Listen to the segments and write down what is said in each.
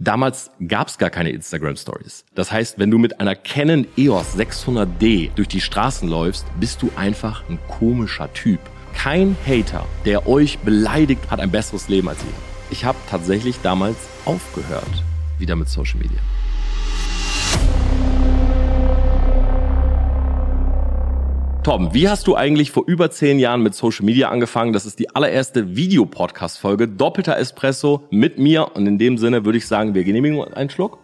Damals gab es gar keine Instagram Stories. Das heißt, wenn du mit einer Canon EOS 600D durch die Straßen läufst, bist du einfach ein komischer Typ. Kein Hater, der euch beleidigt, hat ein besseres Leben als ihr. Ich habe tatsächlich damals aufgehört, wieder mit Social Media. Tom, wie hast du eigentlich vor über zehn Jahren mit Social Media angefangen? Das ist die allererste Videopodcast-Folge, doppelter Espresso mit mir. Und in dem Sinne würde ich sagen, wir genehmigen einen Schluck.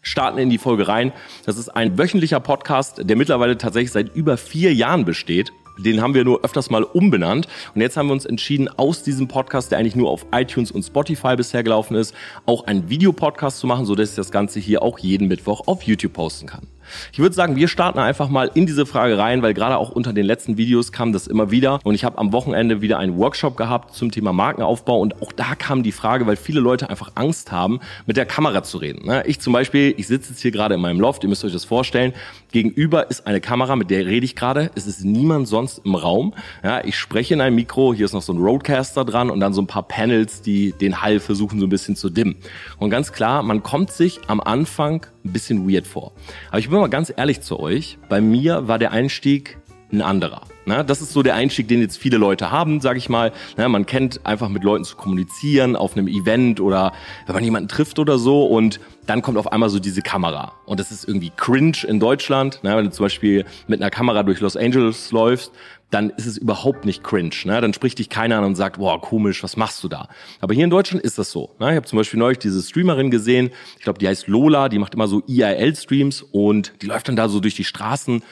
Starten in die Folge rein. Das ist ein wöchentlicher Podcast, der mittlerweile tatsächlich seit über vier Jahren besteht. Den haben wir nur öfters mal umbenannt. Und jetzt haben wir uns entschieden, aus diesem Podcast, der eigentlich nur auf iTunes und Spotify bisher gelaufen ist, auch einen Videopodcast zu machen, sodass ich das Ganze hier auch jeden Mittwoch auf YouTube posten kann. Ich würde sagen, wir starten einfach mal in diese Frage rein, weil gerade auch unter den letzten Videos kam das immer wieder. Und ich habe am Wochenende wieder einen Workshop gehabt zum Thema Markenaufbau. Und auch da kam die Frage, weil viele Leute einfach Angst haben, mit der Kamera zu reden. Ne? Ich zum Beispiel, ich sitze jetzt hier gerade in meinem Loft, ihr müsst euch das vorstellen. Gegenüber ist eine Kamera, mit der rede ich gerade. Es ist niemand sonst im Raum. Ja, ich spreche in ein Mikro, hier ist noch so ein Roadcaster dran und dann so ein paar Panels, die den Hall versuchen so ein bisschen zu dimmen. Und ganz klar, man kommt sich am Anfang ein bisschen weird vor. Aber ich bin mal ganz ehrlich zu euch. Bei mir war der Einstieg ein anderer. Na, das ist so der Einstieg, den jetzt viele Leute haben, sage ich mal. Na, man kennt einfach mit Leuten zu kommunizieren auf einem Event oder wenn man jemanden trifft oder so und dann kommt auf einmal so diese Kamera und das ist irgendwie cringe in Deutschland. Na, wenn du zum Beispiel mit einer Kamera durch Los Angeles läufst, dann ist es überhaupt nicht cringe. Ne? Dann spricht dich keiner an und sagt, boah, komisch, was machst du da? Aber hier in Deutschland ist das so. Ne? Ich habe zum Beispiel neulich diese Streamerin gesehen, ich glaube, die heißt Lola, die macht immer so IRL-Streams und die läuft dann da so durch die Straßen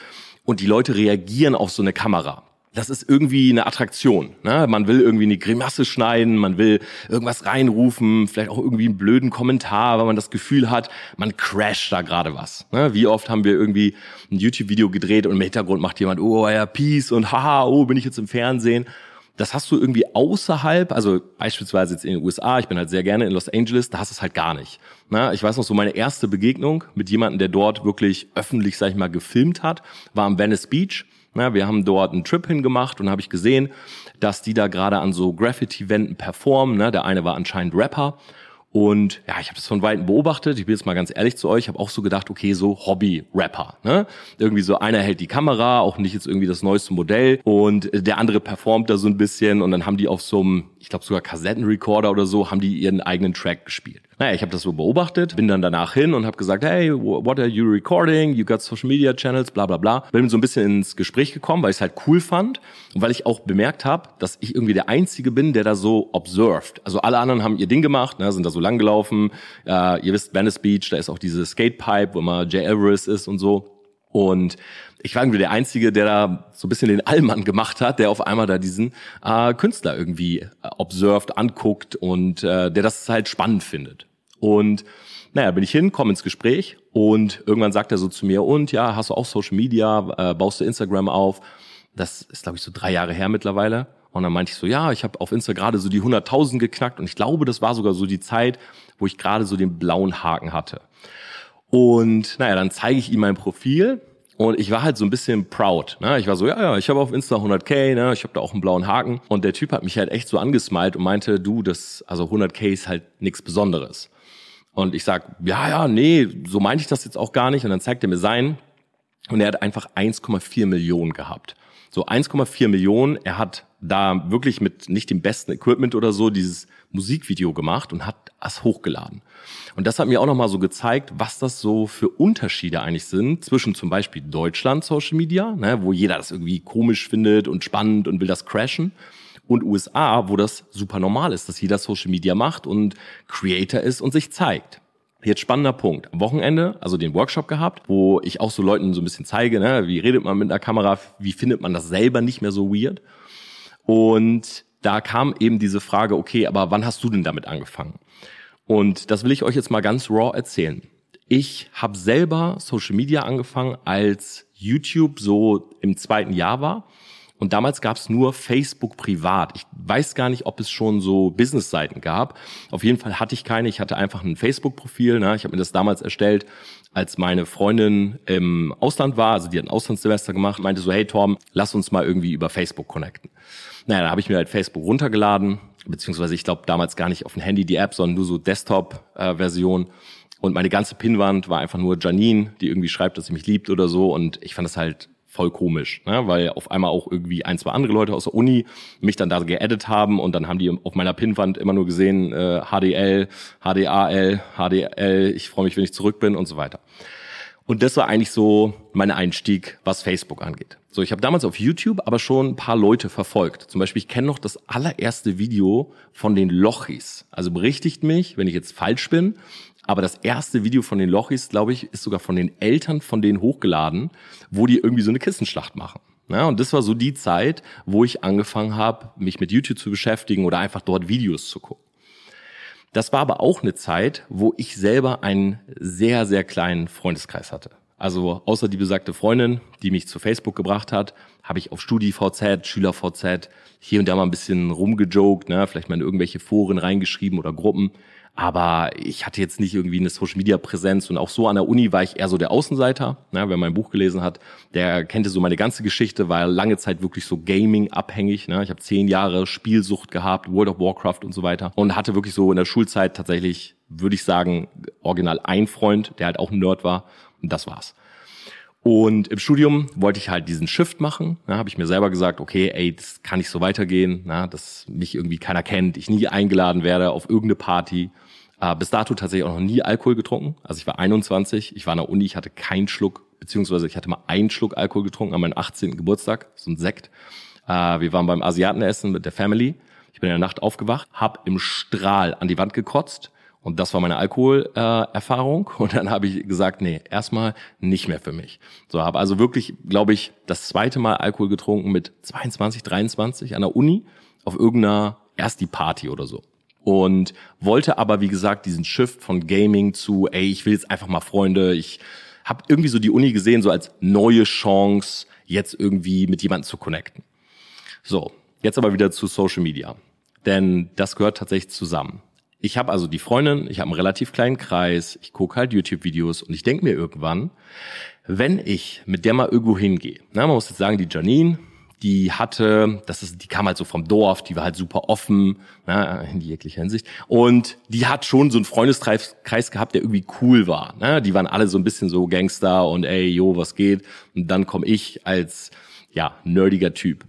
und die Leute reagieren auf so eine Kamera das ist irgendwie eine Attraktion. Ne? Man will irgendwie eine Grimasse schneiden, man will irgendwas reinrufen, vielleicht auch irgendwie einen blöden Kommentar, weil man das Gefühl hat, man crasht da gerade was. Ne? Wie oft haben wir irgendwie ein YouTube-Video gedreht und im Hintergrund macht jemand, oh ja, Peace und haha, oh, bin ich jetzt im Fernsehen. Das hast du irgendwie außerhalb, also beispielsweise jetzt in den USA, ich bin halt sehr gerne in Los Angeles, da hast du es halt gar nicht. Na, ich weiß noch so, meine erste Begegnung mit jemandem, der dort wirklich öffentlich, sag ich mal, gefilmt hat, war am Venice Beach. Na, wir haben dort einen Trip hingemacht und habe ich gesehen, dass die da gerade an so Graffiti-Wänden performen. Ne? Der eine war anscheinend Rapper und ja, ich habe das von Weitem beobachtet. Ich bin jetzt mal ganz ehrlich zu euch. Ich habe auch so gedacht, okay, so Hobby-Rapper. Ne? Irgendwie so einer hält die Kamera, auch nicht jetzt irgendwie das neueste Modell. Und der andere performt da so ein bisschen. Und dann haben die auf so einem, ich glaube sogar Kassettenrecorder oder so, haben die ihren eigenen Track gespielt. Naja, ich habe das so beobachtet, bin dann danach hin und habe gesagt, hey, what are you recording? You got social media channels, bla bla bla. Bin so ein bisschen ins Gespräch gekommen, weil ich es halt cool fand und weil ich auch bemerkt habe, dass ich irgendwie der Einzige bin, der da so observed. Also alle anderen haben ihr Ding gemacht, ne, sind da so lang gelaufen. Äh, ihr wisst, Venice Beach, da ist auch diese Skatepipe, wo immer Jay Everest ist und so. Und ich war irgendwie der Einzige, der da so ein bisschen den Allmann gemacht hat, der auf einmal da diesen äh, Künstler irgendwie äh, observed, anguckt und äh, der das halt spannend findet. Und naja, bin ich hin, komme ins Gespräch und irgendwann sagt er so zu mir, und ja, hast du auch Social Media, äh, baust du Instagram auf? Das ist, glaube ich, so drei Jahre her mittlerweile. Und dann meinte ich so, ja, ich habe auf Insta gerade so die 100.000 geknackt und ich glaube, das war sogar so die Zeit, wo ich gerade so den blauen Haken hatte. Und naja, dann zeige ich ihm mein Profil und ich war halt so ein bisschen proud. Ne? Ich war so, ja, ja, ich habe auf Insta 100k, ne? ich habe da auch einen blauen Haken. Und der Typ hat mich halt echt so angesmalt und meinte, du, das, also 100k ist halt nichts Besonderes. Und ich sag, ja, ja, nee, so meinte ich das jetzt auch gar nicht. Und dann zeigt er mir sein. Und er hat einfach 1,4 Millionen gehabt. So 1,4 Millionen. Er hat da wirklich mit nicht dem besten Equipment oder so dieses Musikvideo gemacht und hat das hochgeladen. Und das hat mir auch nochmal so gezeigt, was das so für Unterschiede eigentlich sind zwischen zum Beispiel Deutschland Social Media, ne, wo jeder das irgendwie komisch findet und spannend und will das crashen, und USA, wo das super normal ist, dass jeder Social Media macht und Creator ist und sich zeigt. Jetzt spannender Punkt. Am Wochenende, also den Workshop gehabt, wo ich auch so Leuten so ein bisschen zeige, ne, wie redet man mit einer Kamera, wie findet man das selber nicht mehr so weird. Und da kam eben diese Frage, okay, aber wann hast du denn damit angefangen? Und das will ich euch jetzt mal ganz raw erzählen. Ich habe selber Social Media angefangen, als YouTube so im zweiten Jahr war. Und damals gab es nur Facebook privat. Ich weiß gar nicht, ob es schon so Business-Seiten gab. Auf jeden Fall hatte ich keine. Ich hatte einfach ein Facebook-Profil. Ne? Ich habe mir das damals erstellt, als meine Freundin im Ausland war. Also die hat ein Auslandssemester gemacht. Meinte so, hey Tom, lass uns mal irgendwie über Facebook connecten. Naja, da habe ich mir halt Facebook runtergeladen. Beziehungsweise ich glaube damals gar nicht auf dem Handy die App, sondern nur so Desktop-Version. Und meine ganze Pinnwand war einfach nur Janine, die irgendwie schreibt, dass sie mich liebt oder so. Und ich fand das halt voll komisch, ne? weil auf einmal auch irgendwie ein, zwei andere Leute aus der Uni mich dann da geedit haben und dann haben die auf meiner Pinnwand immer nur gesehen äh, HDL, HDAL, HDL, ich freue mich, wenn ich zurück bin und so weiter. Und das war eigentlich so mein Einstieg, was Facebook angeht. So, ich habe damals auf YouTube aber schon ein paar Leute verfolgt. Zum Beispiel, ich kenne noch das allererste Video von den Lochis. Also berichtigt mich, wenn ich jetzt falsch bin. Aber das erste Video von den Lochis, glaube ich, ist sogar von den Eltern von denen hochgeladen, wo die irgendwie so eine Kissenschlacht machen. Ja, und das war so die Zeit, wo ich angefangen habe, mich mit YouTube zu beschäftigen oder einfach dort Videos zu gucken. Das war aber auch eine Zeit, wo ich selber einen sehr, sehr kleinen Freundeskreis hatte. Also außer die besagte Freundin, die mich zu Facebook gebracht hat, habe ich auf StudiVZ, SchülerVZ hier und da mal ein bisschen rumgejoked, ne, vielleicht mal in irgendwelche Foren reingeschrieben oder Gruppen. Aber ich hatte jetzt nicht irgendwie eine Social Media Präsenz und auch so an der Uni war ich eher so der Außenseiter. Ne? Wer mein Buch gelesen hat, der kannte so meine ganze Geschichte, war lange Zeit wirklich so Gaming abhängig. Ne? Ich habe zehn Jahre Spielsucht gehabt, World of Warcraft und so weiter und hatte wirklich so in der Schulzeit tatsächlich, würde ich sagen, original ein Freund, der halt auch ein Nerd war und das war's. Und im Studium wollte ich halt diesen Shift machen. Da habe ich mir selber gesagt, okay, ey, das kann nicht so weitergehen, na, dass mich irgendwie keiner kennt, ich nie eingeladen werde auf irgendeine Party. Äh, bis dato tatsächlich auch noch nie Alkohol getrunken. Also ich war 21, ich war in der Uni, ich hatte keinen Schluck, beziehungsweise ich hatte mal einen Schluck Alkohol getrunken an meinem 18. Geburtstag, so ein Sekt. Äh, wir waren beim Asiatenessen mit der Family. Ich bin in der Nacht aufgewacht, hab im Strahl an die Wand gekotzt und das war meine Alkoholerfahrung. Äh, und dann habe ich gesagt, nee, erstmal nicht mehr für mich. So habe also wirklich, glaube ich, das zweite Mal Alkohol getrunken mit 22, 23 an der Uni auf irgendeiner erst die Party oder so. Und wollte aber, wie gesagt, diesen Shift von Gaming zu, ey, ich will jetzt einfach mal Freunde. Ich habe irgendwie so die Uni gesehen, so als neue Chance, jetzt irgendwie mit jemandem zu connecten. So, jetzt aber wieder zu Social Media. Denn das gehört tatsächlich zusammen ich habe also die Freundin, ich habe einen relativ kleinen Kreis, ich gucke halt YouTube-Videos und ich denke mir irgendwann, wenn ich mit der mal irgendwo hingehe, na, man muss jetzt sagen, die Janine, die hatte, das ist, die kam halt so vom Dorf, die war halt super offen, na, in jeglicher Hinsicht. Und die hat schon so einen Freundeskreis gehabt, der irgendwie cool war. Ne? Die waren alle so ein bisschen so Gangster und ey, jo, was geht? Und dann komme ich als ja nerdiger Typ.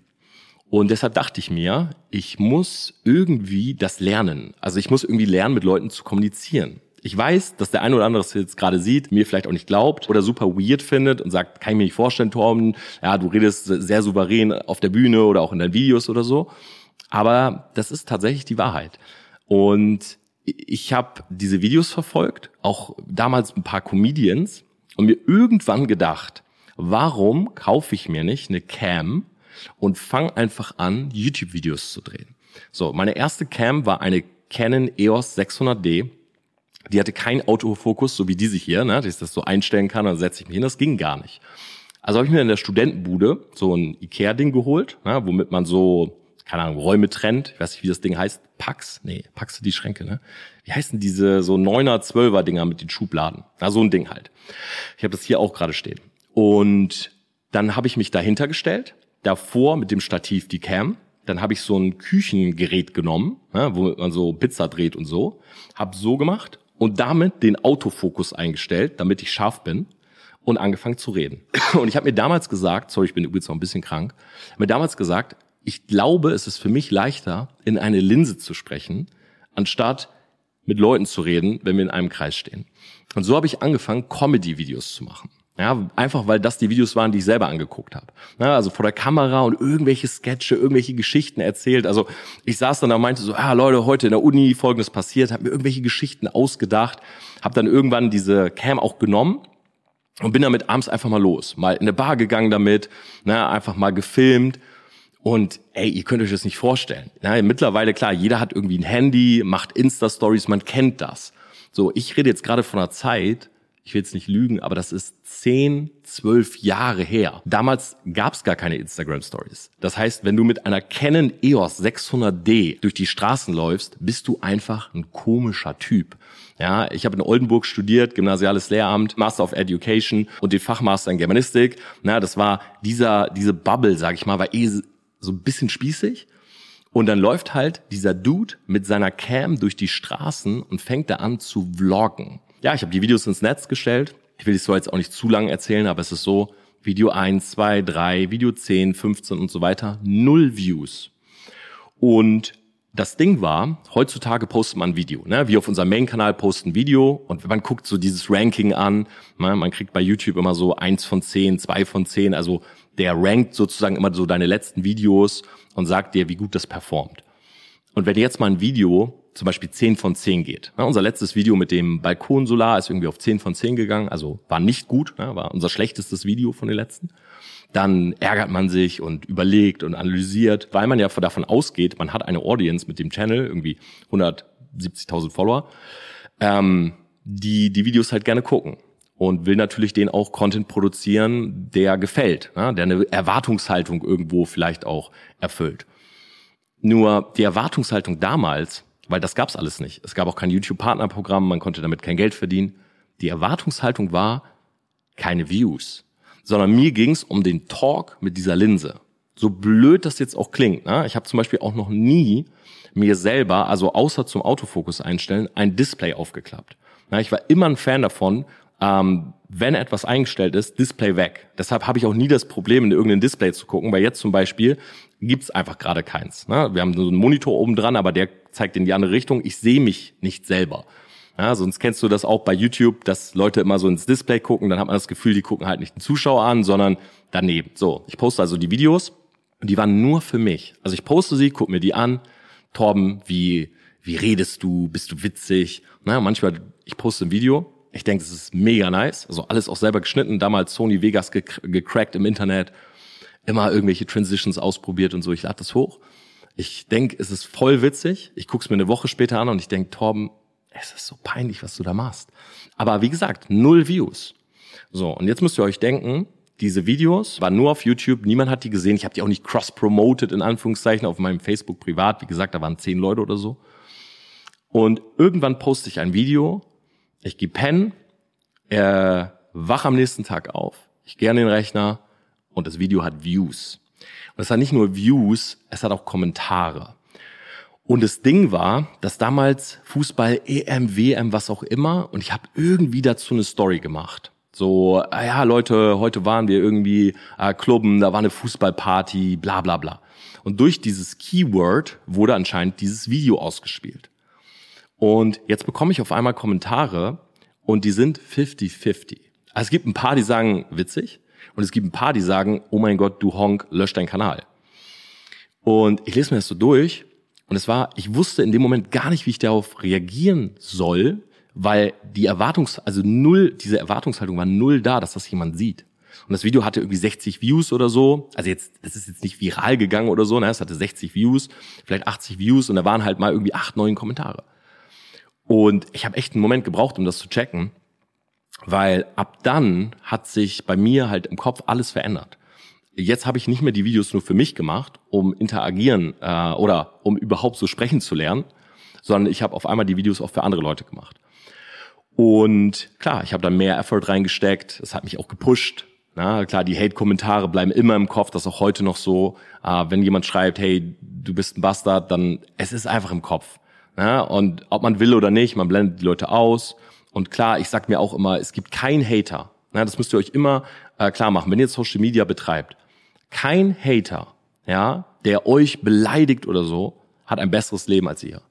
Und deshalb dachte ich mir, ich muss irgendwie das lernen. Also ich muss irgendwie lernen, mit Leuten zu kommunizieren. Ich weiß, dass der eine oder andere es jetzt gerade sieht, mir vielleicht auch nicht glaubt oder super weird findet und sagt, kann ich mir nicht vorstellen, Torben, ja, du redest sehr souverän auf der Bühne oder auch in deinen Videos oder so. Aber das ist tatsächlich die Wahrheit. Und ich habe diese Videos verfolgt, auch damals ein paar Comedians und mir irgendwann gedacht, warum kaufe ich mir nicht eine Cam und fang einfach an, YouTube-Videos zu drehen. So, meine erste Cam war eine Canon EOS 600D. Die hatte keinen Autofokus, so wie diese hier, ne, dass ich das so einstellen kann, dann setze ich mich hin. Das ging gar nicht. Also habe ich mir in der Studentenbude so ein Ikea-Ding geholt, ne, womit man so, keine Ahnung, Räume trennt. Ich weiß nicht, wie das Ding heißt. Pax? Nee, Pax sind die Schränke, ne? Wie heißen diese so 9er, 12er Dinger mit den Schubladen? Na, so ein Ding halt. Ich habe das hier auch gerade stehen. Und dann habe ich mich dahinter gestellt, davor mit dem Stativ die Cam. Dann habe ich so ein Küchengerät genommen, ja, wo man so Pizza dreht und so. Hab so gemacht und damit den Autofokus eingestellt, damit ich scharf bin und angefangen zu reden. Und ich habe mir damals gesagt, sorry, ich bin übrigens noch ein bisschen krank, mir damals gesagt, ich glaube, es ist für mich leichter, in eine Linse zu sprechen, anstatt mit Leuten zu reden, wenn wir in einem Kreis stehen. Und so habe ich angefangen, Comedy-Videos zu machen. Ja, einfach weil das die Videos waren, die ich selber angeguckt habe. Ja, also vor der Kamera und irgendwelche Sketche, irgendwelche Geschichten erzählt. Also ich saß dann da und meinte so, ah Leute, heute in der Uni folgendes passiert, habe mir irgendwelche Geschichten ausgedacht, habe dann irgendwann diese Cam auch genommen und bin damit abends einfach mal los, mal in eine Bar gegangen damit, na, einfach mal gefilmt und ey, ihr könnt euch das nicht vorstellen. Ja, mittlerweile klar, jeder hat irgendwie ein Handy, macht Insta Stories, man kennt das. So, ich rede jetzt gerade von einer Zeit, ich will jetzt nicht lügen, aber das ist zehn, zwölf Jahre her. Damals gab es gar keine Instagram Stories. Das heißt, wenn du mit einer Canon EOS 600D durch die Straßen läufst, bist du einfach ein komischer Typ. Ja, ich habe in Oldenburg studiert, gymnasiales Lehramt, Master of Education und den Fachmaster in Germanistik. Na, das war dieser diese Bubble, sag ich mal, war eh so ein bisschen spießig. Und dann läuft halt dieser Dude mit seiner Cam durch die Straßen und fängt da an zu vloggen ja, ich habe die Videos ins Netz gestellt. Ich will es so jetzt auch nicht zu lang erzählen, aber es ist so, Video 1, 2, 3, Video 10, 15 und so weiter, null Views. Und das Ding war, heutzutage postet man Video. Ne? Wir auf unserem Main-Kanal posten Video und man guckt so dieses Ranking an. Ne? Man kriegt bei YouTube immer so eins von zehn, zwei von zehn. Also der rankt sozusagen immer so deine letzten Videos und sagt dir, wie gut das performt. Und wenn jetzt mal ein Video zum Beispiel 10 von 10 geht. Ja, unser letztes Video mit dem Balkonsolar ist irgendwie auf 10 von 10 gegangen, also war nicht gut, ja, war unser schlechtestes Video von den letzten. Dann ärgert man sich und überlegt und analysiert, weil man ja davon ausgeht, man hat eine Audience mit dem Channel, irgendwie 170.000 Follower, ähm, die die Videos halt gerne gucken und will natürlich den auch Content produzieren, der gefällt, ja, der eine Erwartungshaltung irgendwo vielleicht auch erfüllt. Nur die Erwartungshaltung damals weil das gab's alles nicht. Es gab auch kein YouTube-Partnerprogramm, man konnte damit kein Geld verdienen. Die Erwartungshaltung war keine Views, sondern mir ging's um den Talk mit dieser Linse. So blöd das jetzt auch klingt. Ne? Ich habe zum Beispiel auch noch nie mir selber, also außer zum Autofokus einstellen, ein Display aufgeklappt. Ich war immer ein Fan davon, ähm, wenn etwas eingestellt ist, Display weg. Deshalb habe ich auch nie das Problem, in irgendein Display zu gucken, weil jetzt zum Beispiel gibt's einfach gerade keins. Ne? Wir haben so einen Monitor oben dran, aber der zeigt in die andere Richtung. Ich sehe mich nicht selber. Ja, sonst kennst du das auch bei YouTube, dass Leute immer so ins Display gucken, dann hat man das Gefühl, die gucken halt nicht den Zuschauer an, sondern daneben. So, ich poste also die Videos und die waren nur für mich. Also ich poste sie, guck mir die an. Torben, wie, wie redest du? Bist du witzig? Na, manchmal, ich poste ein Video, ich denke, es ist mega nice. Also alles auch selber geschnitten, damals Sony Vegas gecrackt im Internet, immer irgendwelche Transitions ausprobiert und so. Ich lade das hoch. Ich denke, es ist voll witzig. Ich gucke es mir eine Woche später an und ich denke, Torben, es ist so peinlich, was du da machst. Aber wie gesagt, null Views. So, und jetzt müsst ihr euch denken, diese Videos waren nur auf YouTube, niemand hat die gesehen. Ich habe die auch nicht cross-promoted, in Anführungszeichen, auf meinem Facebook privat. Wie gesagt, da waren zehn Leute oder so. Und irgendwann poste ich ein Video, ich gehe pennen, äh, wach am nächsten Tag auf, ich gehe an den Rechner und das Video hat Views. Und es hat nicht nur Views, es hat auch Kommentare. Und das Ding war, dass damals Fußball, EM, WM, was auch immer, und ich habe irgendwie dazu eine Story gemacht. So, ah ja, Leute, heute waren wir irgendwie äh, Klubben, da war eine Fußballparty, bla bla bla. Und durch dieses Keyword wurde anscheinend dieses Video ausgespielt. Und jetzt bekomme ich auf einmal Kommentare und die sind 50-50. Also es gibt ein paar, die sagen witzig und es gibt ein paar, die sagen, oh mein Gott, du Honk, lösch deinen Kanal. Und ich lese mir das so durch und es war, ich wusste in dem Moment gar nicht, wie ich darauf reagieren soll, weil die Erwartungs, also null, diese Erwartungshaltung war null da, dass das jemand sieht. Und das Video hatte irgendwie 60 Views oder so. Also jetzt, das ist jetzt nicht viral gegangen oder so, ne? Es hatte 60 Views, vielleicht 80 Views und da waren halt mal irgendwie acht, neun Kommentare. Und ich habe echt einen Moment gebraucht, um das zu checken. Weil ab dann hat sich bei mir halt im Kopf alles verändert. Jetzt habe ich nicht mehr die Videos nur für mich gemacht, um interagieren äh, oder um überhaupt so sprechen zu lernen, sondern ich habe auf einmal die Videos auch für andere Leute gemacht. Und klar, ich habe da mehr Effort reingesteckt, es hat mich auch gepusht. Na, klar, die Hate-Kommentare bleiben immer im Kopf, das ist auch heute noch so. Äh, wenn jemand schreibt, hey, du bist ein Bastard, dann es ist einfach im Kopf. Na, und ob man will oder nicht, man blendet die Leute aus und klar, ich sag mir auch immer, es gibt keinen Hater. Ja, das müsst ihr euch immer äh, klar machen, wenn ihr Social Media betreibt. Kein Hater, ja, der euch beleidigt oder so, hat ein besseres Leben als ihr.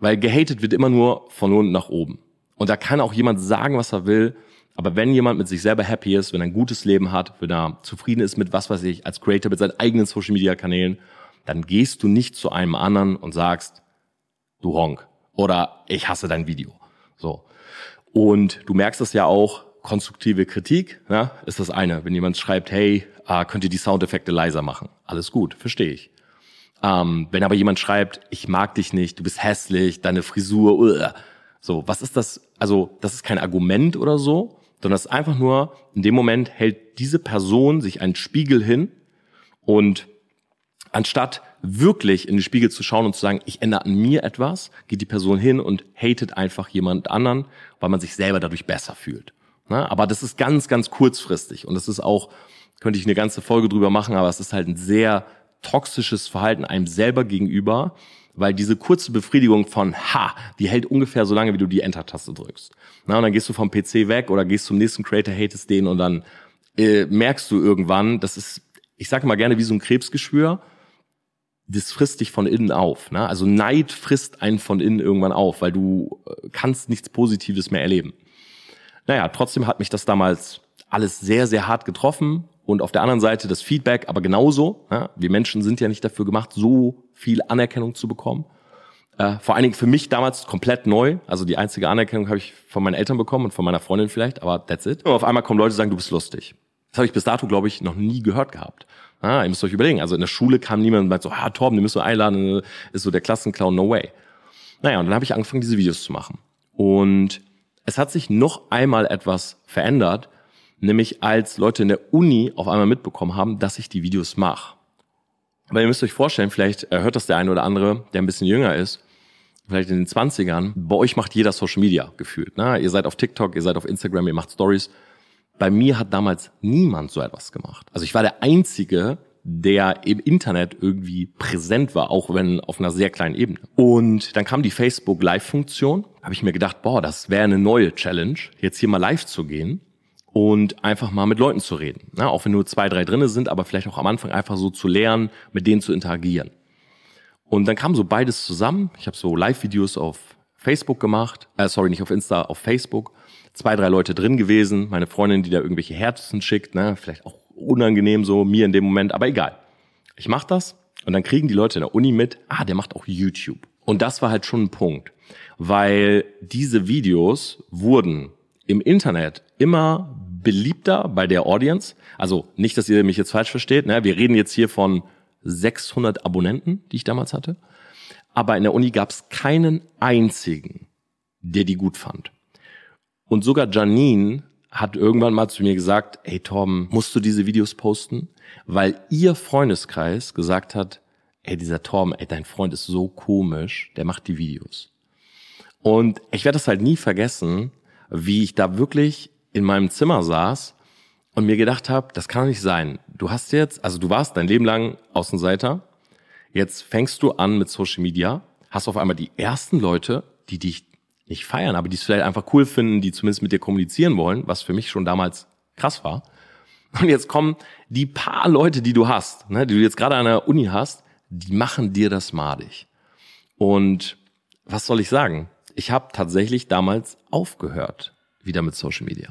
Weil gehatet wird immer nur von unten nach oben. Und da kann auch jemand sagen, was er will. Aber wenn jemand mit sich selber happy ist, wenn er ein gutes Leben hat, wenn er zufrieden ist mit was weiß ich, als Creator mit seinen eigenen Social Media Kanälen, dann gehst du nicht zu einem anderen und sagst, du Honk. Oder ich hasse dein Video. So. Und du merkst es ja auch, konstruktive Kritik ja, ist das eine. Wenn jemand schreibt, hey, äh, könnt ihr die Soundeffekte leiser machen? Alles gut, verstehe ich. Ähm, wenn aber jemand schreibt, ich mag dich nicht, du bist hässlich, deine Frisur, uh, so, was ist das? Also, das ist kein Argument oder so, sondern es ist einfach nur, in dem Moment hält diese Person sich einen Spiegel hin und anstatt wirklich in den Spiegel zu schauen und zu sagen, ich ändere an mir etwas, geht die Person hin und hatet einfach jemand anderen, weil man sich selber dadurch besser fühlt. Ne? Aber das ist ganz, ganz kurzfristig und das ist auch, könnte ich eine ganze Folge drüber machen, aber es ist halt ein sehr toxisches Verhalten einem selber gegenüber, weil diese kurze Befriedigung von ha, die hält ungefähr so lange, wie du die Enter-Taste drückst. Na, und dann gehst du vom PC weg oder gehst zum nächsten Creator, hatest den und dann äh, merkst du irgendwann, das ist, ich sage mal gerne wie so ein Krebsgeschwür, das frisst dich von innen auf. Ne? Also Neid frisst einen von innen irgendwann auf, weil du äh, kannst nichts Positives mehr erleben. Naja, trotzdem hat mich das damals alles sehr, sehr hart getroffen. Und auf der anderen Seite das Feedback, aber genauso. Ja, wir Menschen sind ja nicht dafür gemacht, so viel Anerkennung zu bekommen. Äh, vor allen Dingen für mich damals komplett neu. Also die einzige Anerkennung habe ich von meinen Eltern bekommen und von meiner Freundin vielleicht, aber that's it. Und auf einmal kommen Leute und sagen, du bist lustig. Das habe ich bis dato, glaube ich, noch nie gehört gehabt. Ah, ihr müsst euch überlegen. Also in der Schule kam niemand und meint so, ah, Torben, den müssen wir einladen, ist so der Klassenclown, no way. Naja, und dann habe ich angefangen, diese Videos zu machen. Und es hat sich noch einmal etwas verändert, nämlich als Leute in der Uni auf einmal mitbekommen haben, dass ich die Videos mache. Weil ihr müsst euch vorstellen, vielleicht hört das der eine oder andere, der ein bisschen jünger ist, vielleicht in den 20ern, bei euch macht jeder Social Media gefühlt. Ne? Ihr seid auf TikTok, ihr seid auf Instagram, ihr macht Stories bei mir hat damals niemand so etwas gemacht. Also ich war der Einzige, der im Internet irgendwie präsent war, auch wenn auf einer sehr kleinen Ebene. Und dann kam die Facebook Live-Funktion. Habe ich mir gedacht, boah, das wäre eine neue Challenge, jetzt hier mal live zu gehen und einfach mal mit Leuten zu reden. Ja, auch wenn nur zwei, drei drinne sind, aber vielleicht auch am Anfang einfach so zu lernen, mit denen zu interagieren. Und dann kam so beides zusammen. Ich habe so Live-Videos auf Facebook gemacht, äh, sorry, nicht auf Insta, auf Facebook zwei, drei Leute drin gewesen, meine Freundin, die da irgendwelche Herzen schickt, ne, vielleicht auch unangenehm so mir in dem Moment, aber egal. Ich mach das und dann kriegen die Leute in der Uni mit, ah, der macht auch YouTube. Und das war halt schon ein Punkt, weil diese Videos wurden im Internet immer beliebter bei der Audience. Also nicht, dass ihr mich jetzt falsch versteht. Ne? Wir reden jetzt hier von 600 Abonnenten, die ich damals hatte. Aber in der Uni gab es keinen einzigen, der die gut fand. Und sogar Janine hat irgendwann mal zu mir gesagt, hey Torben, musst du diese Videos posten? Weil ihr Freundeskreis gesagt hat, ey, dieser Torben, ey, dein Freund ist so komisch, der macht die Videos. Und ich werde das halt nie vergessen, wie ich da wirklich in meinem Zimmer saß und mir gedacht habe, das kann nicht sein. Du hast jetzt, also du warst dein Leben lang Außenseiter, jetzt fängst du an mit Social Media, hast auf einmal die ersten Leute, die dich nicht feiern, aber die es vielleicht einfach cool finden, die zumindest mit dir kommunizieren wollen, was für mich schon damals krass war. Und jetzt kommen die paar Leute, die du hast, ne, die du jetzt gerade an der Uni hast, die machen dir das madig. Und was soll ich sagen? Ich habe tatsächlich damals aufgehört, wieder mit Social Media.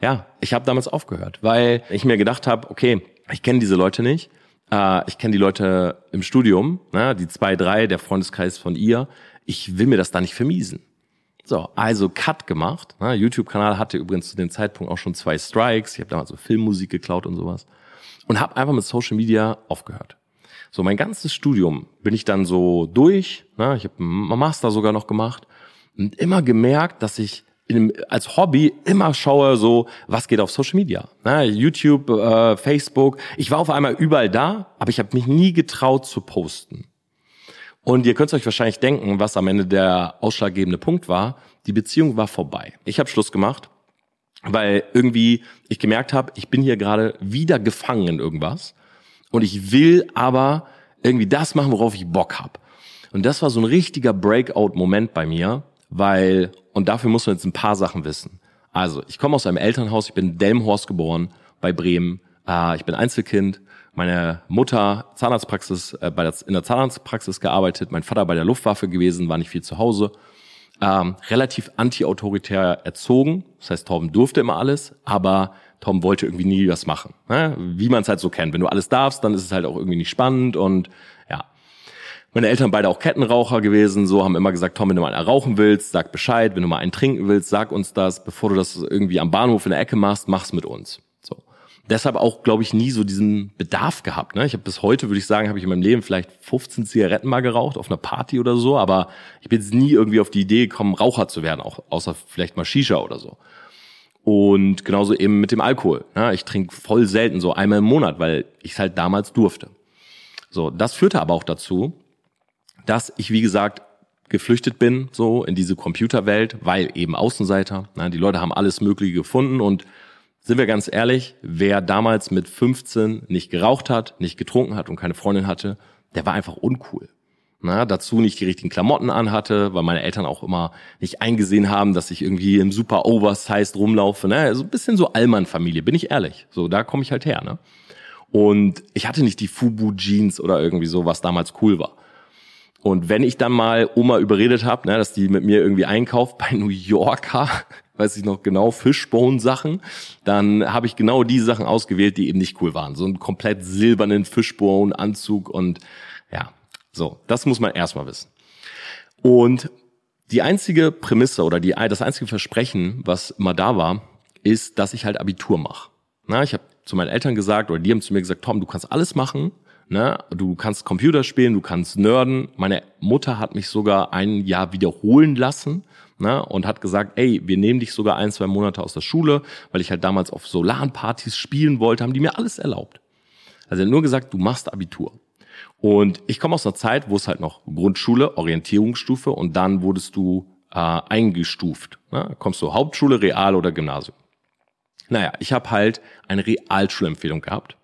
Ja, ich habe damals aufgehört, weil ich mir gedacht habe, okay, ich kenne diese Leute nicht. Äh, ich kenne die Leute im Studium, ne, die zwei, drei, der Freundeskreis von ihr. Ich will mir das da nicht vermiesen. So, also Cut gemacht. Ne? YouTube-Kanal hatte übrigens zu dem Zeitpunkt auch schon zwei Strikes. Ich habe damals so Filmmusik geklaut und sowas. Und habe einfach mit Social Media aufgehört. So, mein ganzes Studium bin ich dann so durch. Ne? Ich habe einen Master sogar noch gemacht. Und immer gemerkt, dass ich als Hobby immer schaue, so, was geht auf Social Media. Ne? YouTube, äh, Facebook. Ich war auf einmal überall da, aber ich habe mich nie getraut zu posten. Und ihr könnt euch wahrscheinlich denken, was am Ende der ausschlaggebende Punkt war. Die Beziehung war vorbei. Ich habe Schluss gemacht, weil irgendwie ich gemerkt habe, ich bin hier gerade wieder gefangen in irgendwas und ich will aber irgendwie das machen, worauf ich Bock hab. Und das war so ein richtiger Breakout-Moment bei mir, weil, und dafür muss man jetzt ein paar Sachen wissen. Also, ich komme aus einem Elternhaus, ich bin in Delmhorst geboren, bei Bremen. Äh, ich bin Einzelkind, meine Mutter Zahnarztpraxis, äh, bei der, in der Zahnarztpraxis gearbeitet, mein Vater bei der Luftwaffe gewesen, war nicht viel zu Hause. Ähm, relativ anti-autoritär erzogen. Das heißt, Torben durfte immer alles, aber Tom wollte irgendwie nie was machen. Ne? Wie man es halt so kennt. Wenn du alles darfst, dann ist es halt auch irgendwie nicht spannend und ja. Meine Eltern beide auch Kettenraucher gewesen, so haben immer gesagt, Tom, wenn du mal einen rauchen willst, sag Bescheid, wenn du mal einen trinken willst, sag uns das, bevor du das irgendwie am Bahnhof in der Ecke machst, mach's mit uns deshalb auch, glaube ich, nie so diesen Bedarf gehabt. Ne? Ich habe bis heute, würde ich sagen, habe ich in meinem Leben vielleicht 15 Zigaretten mal geraucht auf einer Party oder so, aber ich bin jetzt nie irgendwie auf die Idee gekommen, Raucher zu werden, auch außer vielleicht mal Shisha oder so. Und genauso eben mit dem Alkohol. Ja, ich trinke voll selten, so einmal im Monat, weil ich es halt damals durfte. So, das führte aber auch dazu, dass ich, wie gesagt, geflüchtet bin, so in diese Computerwelt, weil eben Außenseiter. Na, die Leute haben alles Mögliche gefunden und sind wir ganz ehrlich, wer damals mit 15 nicht geraucht hat, nicht getrunken hat und keine Freundin hatte, der war einfach uncool. Na, dazu nicht die richtigen Klamotten anhatte, weil meine Eltern auch immer nicht eingesehen haben, dass ich irgendwie im super Oversized rumlaufe. Ne? So ein bisschen so Allmann-Familie, bin ich ehrlich. So, da komme ich halt her. Ne? Und ich hatte nicht die Fubu-Jeans oder irgendwie so, was damals cool war. Und wenn ich dann mal Oma überredet habe, ne, dass die mit mir irgendwie einkauft bei New Yorker, weiß ich noch genau, Fishbone-Sachen, dann habe ich genau die Sachen ausgewählt, die eben nicht cool waren. So einen komplett silbernen Fishbone-Anzug und ja, so, das muss man erstmal wissen. Und die einzige Prämisse oder die, das einzige Versprechen, was immer da war, ist, dass ich halt Abitur mache. Na, ich habe zu meinen Eltern gesagt, oder die haben zu mir gesagt, Tom, du kannst alles machen, ne? du kannst Computer spielen, du kannst nerden. Meine Mutter hat mich sogar ein Jahr wiederholen lassen ne? und hat gesagt, ey, wir nehmen dich sogar ein, zwei Monate aus der Schule, weil ich halt damals auf Solarpartys spielen wollte, haben die mir alles erlaubt. Also nur gesagt, du machst Abitur. Und ich komme aus einer Zeit, wo es halt noch Grundschule, Orientierungsstufe und dann wurdest du äh, eingestuft. Ne? Kommst du Hauptschule, Real oder Gymnasium. Naja, ich habe halt eine Realschulempfehlung gehabt.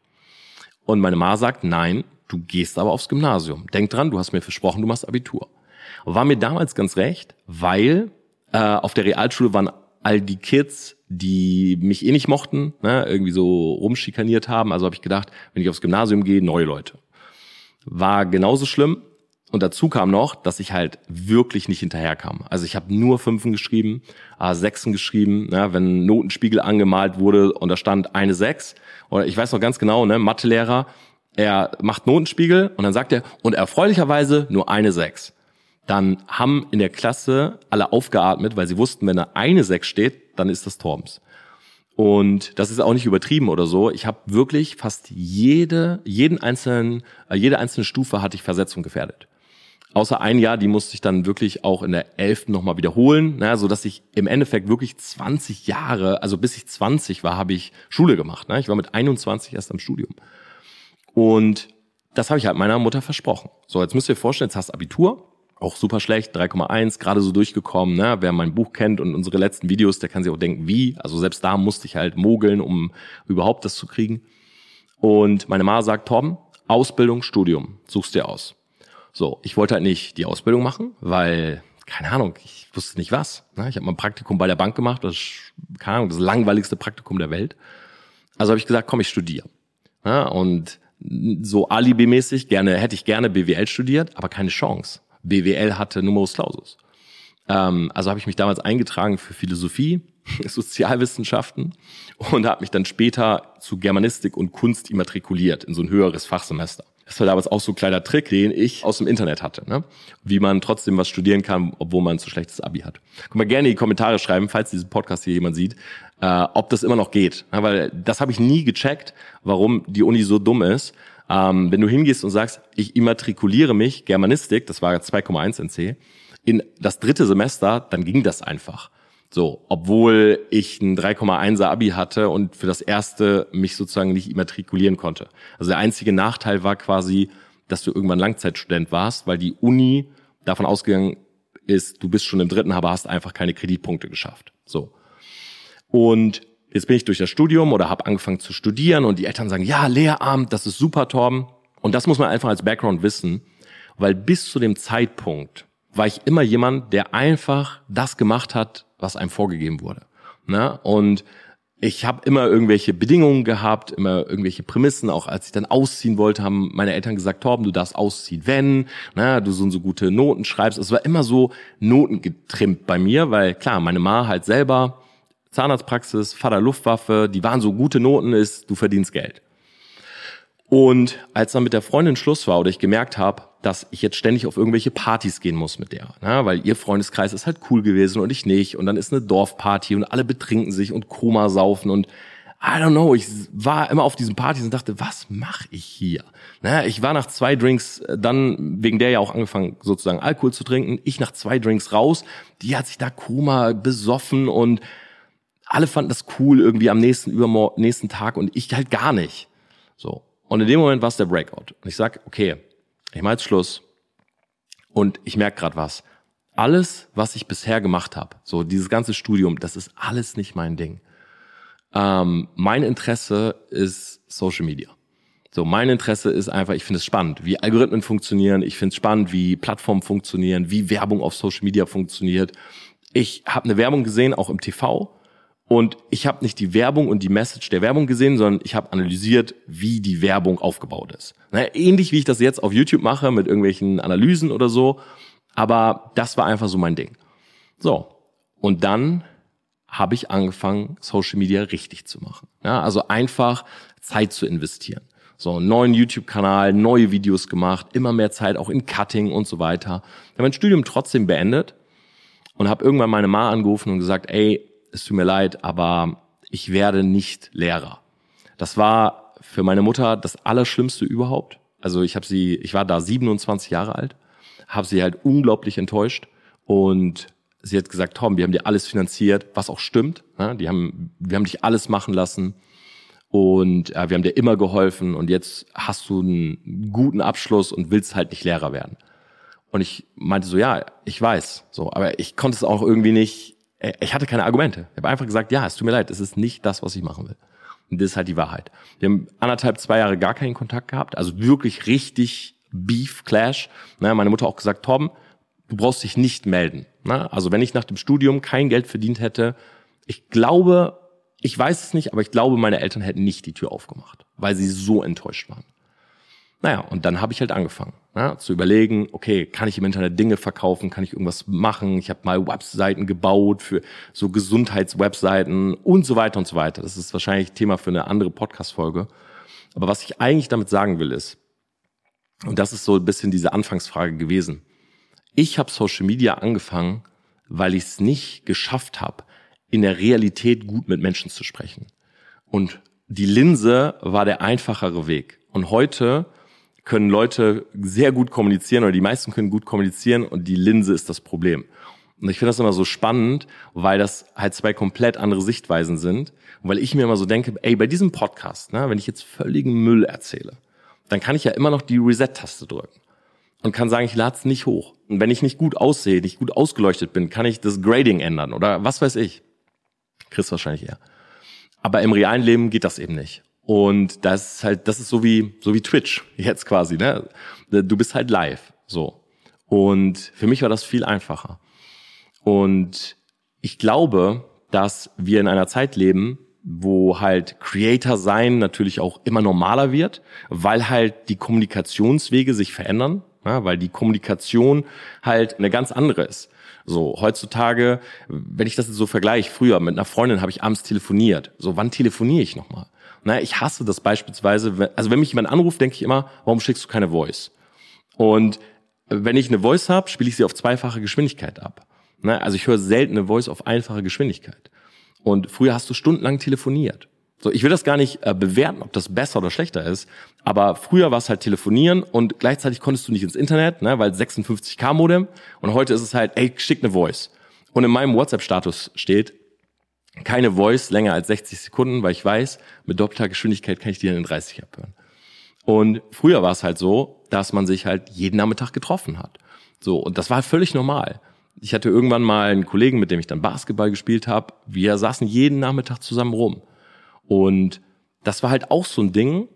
Und meine Ma sagt, nein, du gehst aber aufs Gymnasium. Denk dran, du hast mir versprochen, du machst Abitur. War mir damals ganz recht, weil äh, auf der Realschule waren all die Kids, die mich eh nicht mochten, ne, irgendwie so rumschikaniert haben. Also habe ich gedacht, wenn ich aufs Gymnasium gehe, neue Leute war genauso schlimm. Und dazu kam noch, dass ich halt wirklich nicht hinterherkam. Also ich habe nur Fünfen geschrieben, äh, Sechsen geschrieben, ne, wenn Notenspiegel angemalt wurde und da stand eine Sechs. Oder ich weiß noch ganz genau, ne, Mathelehrer, er macht Notenspiegel und dann sagt er, und erfreulicherweise nur eine Sechs. Dann haben in der Klasse alle aufgeatmet, weil sie wussten, wenn da eine Sechs steht, dann ist das Torbens. Und das ist auch nicht übertrieben oder so. Ich habe wirklich fast jede, jeden einzelnen, äh, jede einzelne Stufe hatte ich Versetzung gefährdet. Außer ein Jahr, die musste ich dann wirklich auch in der elften nochmal wiederholen, ne, so dass ich im Endeffekt wirklich 20 Jahre, also bis ich 20 war, habe ich Schule gemacht. Ne? Ich war mit 21 erst am Studium. Und das habe ich halt meiner Mutter versprochen. So, jetzt müsst ihr euch vorstellen, jetzt hast Abitur, auch super schlecht, 3,1, gerade so durchgekommen. Ne? Wer mein Buch kennt und unsere letzten Videos, der kann sich auch denken, wie. Also selbst da musste ich halt mogeln, um überhaupt das zu kriegen. Und meine Mama sagt, Tom, Ausbildung, Studium, suchst dir aus. So, ich wollte halt nicht die Ausbildung machen, weil, keine Ahnung, ich wusste nicht was. Ne? Ich habe mal ein Praktikum bei der Bank gemacht, das ist, keine Ahnung, das langweiligste Praktikum der Welt. Also habe ich gesagt, komm, ich studiere. Ja, und so alibimäßig gerne hätte ich gerne BWL studiert, aber keine Chance. BWL hatte Numerus Clausus. Ähm, also habe ich mich damals eingetragen für Philosophie, Sozialwissenschaften und habe mich dann später zu Germanistik und Kunst immatrikuliert in so ein höheres Fachsemester. Das war damals auch so ein kleiner Trick, den ich aus dem Internet hatte, ne? wie man trotzdem was studieren kann, obwohl man ein zu schlechtes Abi hat. Können wir gerne in die Kommentare schreiben, falls diesen Podcast hier jemand sieht, äh, ob das immer noch geht. Ja, weil das habe ich nie gecheckt, warum die Uni so dumm ist. Ähm, wenn du hingehst und sagst, ich immatrikuliere mich, Germanistik, das war 2,1 NC, in das dritte Semester, dann ging das einfach. So, obwohl ich ein 3,1er Abi hatte und für das erste mich sozusagen nicht immatrikulieren konnte. Also der einzige Nachteil war quasi, dass du irgendwann Langzeitstudent warst, weil die Uni davon ausgegangen ist, du bist schon im dritten, aber hast einfach keine Kreditpunkte geschafft. So. Und Jetzt bin ich durch das Studium oder habe angefangen zu studieren und die Eltern sagen, ja, Lehramt, das ist super, Torben. Und das muss man einfach als Background wissen, weil bis zu dem Zeitpunkt war ich immer jemand, der einfach das gemacht hat, was einem vorgegeben wurde. Ne? Und ich habe immer irgendwelche Bedingungen gehabt, immer irgendwelche Prämissen. Auch als ich dann ausziehen wollte, haben meine Eltern gesagt, Torben, du darfst ausziehen, wenn ne, du so und so gute Noten schreibst. Es war immer so notengetrimmt bei mir, weil klar, meine Ma halt selber Zahnarztpraxis, Vater Luftwaffe, die waren so gute Noten, ist, du verdienst Geld. Und als dann mit der Freundin Schluss war oder ich gemerkt habe, dass ich jetzt ständig auf irgendwelche Partys gehen muss mit der, ne? weil ihr Freundeskreis ist halt cool gewesen und ich nicht und dann ist eine Dorfparty und alle betrinken sich und Koma saufen und I don't know, ich war immer auf diesen Partys und dachte, was mache ich hier? Naja, ich war nach zwei Drinks, äh, dann wegen der ja auch angefangen, sozusagen Alkohol zu trinken. Ich nach zwei Drinks raus, die hat sich da Koma besoffen und alle fanden das cool irgendwie am nächsten, übermorgen, nächsten Tag und ich halt gar nicht. So. Und in dem Moment war es der Breakout. Und ich sag, okay, ich mach jetzt Schluss. Und ich merke gerade was. Alles, was ich bisher gemacht habe, so dieses ganze Studium, das ist alles nicht mein Ding. Ähm, mein Interesse ist Social Media. So, mein Interesse ist einfach, ich finde es spannend, wie Algorithmen funktionieren, ich finde es spannend, wie Plattformen funktionieren, wie Werbung auf Social Media funktioniert. Ich habe eine Werbung gesehen, auch im TV, und ich habe nicht die Werbung und die Message der Werbung gesehen, sondern ich habe analysiert, wie die Werbung aufgebaut ist. Naja, ähnlich wie ich das jetzt auf YouTube mache mit irgendwelchen Analysen oder so. Aber das war einfach so mein Ding. So. Und dann habe ich angefangen, Social Media richtig zu machen. Ja, also einfach Zeit zu investieren. So, neuen YouTube-Kanal, neue Videos gemacht, immer mehr Zeit auch in Cutting und so weiter. Ich habe mein Studium trotzdem beendet und habe irgendwann meine Ma angerufen und gesagt, ey, es tut mir leid, aber ich werde nicht Lehrer. Das war für meine Mutter das Allerschlimmste überhaupt. Also ich habe sie, ich war da 27 Jahre alt, habe sie halt unglaublich enttäuscht und sie hat gesagt, Tom, wir haben dir alles finanziert, was auch stimmt. Ne? Die haben, wir haben dich alles machen lassen und äh, wir haben dir immer geholfen und jetzt hast du einen guten Abschluss und willst halt nicht Lehrer werden. Und ich meinte so, ja, ich weiß, so, aber ich konnte es auch irgendwie nicht ich hatte keine Argumente. Ich habe einfach gesagt, ja, es tut mir leid, es ist nicht das, was ich machen will. Und das ist halt die Wahrheit. Wir haben anderthalb, zwei Jahre gar keinen Kontakt gehabt, also wirklich richtig Beef Clash. Ne, meine Mutter auch gesagt, Tom, du brauchst dich nicht melden. Ne? Also wenn ich nach dem Studium kein Geld verdient hätte, ich glaube, ich weiß es nicht, aber ich glaube, meine Eltern hätten nicht die Tür aufgemacht, weil sie so enttäuscht waren. Naja, und dann habe ich halt angefangen ja, zu überlegen, okay, kann ich im Internet Dinge verkaufen, kann ich irgendwas machen? Ich habe mal Webseiten gebaut für so Gesundheitswebseiten und so weiter und so weiter. Das ist wahrscheinlich Thema für eine andere Podcast-Folge. Aber was ich eigentlich damit sagen will ist, und das ist so ein bisschen diese Anfangsfrage gewesen, ich habe Social Media angefangen, weil ich es nicht geschafft habe, in der Realität gut mit Menschen zu sprechen. Und die Linse war der einfachere Weg. Und heute können Leute sehr gut kommunizieren oder die meisten können gut kommunizieren und die Linse ist das Problem. Und ich finde das immer so spannend, weil das halt zwei komplett andere Sichtweisen sind. Und weil ich mir immer so denke, ey, bei diesem Podcast, ne, wenn ich jetzt völligen Müll erzähle, dann kann ich ja immer noch die Reset-Taste drücken und kann sagen, ich lade es nicht hoch. Und wenn ich nicht gut aussehe, nicht gut ausgeleuchtet bin, kann ich das Grading ändern oder was weiß ich. Chris wahrscheinlich eher. Aber im realen Leben geht das eben nicht. Und das ist halt, das ist so wie, so wie Twitch jetzt quasi, ne? Du bist halt live, so. Und für mich war das viel einfacher. Und ich glaube, dass wir in einer Zeit leben, wo halt Creator sein natürlich auch immer normaler wird, weil halt die Kommunikationswege sich verändern, ja, weil die Kommunikation halt eine ganz andere ist. So, heutzutage, wenn ich das so vergleiche, früher mit einer Freundin habe ich abends telefoniert. So, wann telefoniere ich nochmal? Na, ich hasse das beispielsweise, also wenn mich jemand anruft, denke ich immer, warum schickst du keine Voice? Und wenn ich eine Voice habe, spiele ich sie auf zweifache Geschwindigkeit ab. Na, also ich höre selten eine Voice auf einfache Geschwindigkeit. Und früher hast du stundenlang telefoniert. So, ich will das gar nicht äh, bewerten, ob das besser oder schlechter ist, aber früher war es halt telefonieren und gleichzeitig konntest du nicht ins Internet, ne, weil 56k Modem und heute ist es halt, ey, schick eine Voice. Und in meinem WhatsApp-Status steht, keine Voice länger als 60 Sekunden, weil ich weiß, mit doppelter Geschwindigkeit kann ich die dann in 30 abhören. Und früher war es halt so, dass man sich halt jeden Nachmittag getroffen hat. So, und das war völlig normal. Ich hatte irgendwann mal einen Kollegen, mit dem ich dann Basketball gespielt habe. Wir saßen jeden Nachmittag zusammen rum. Und das war halt auch so ein Ding.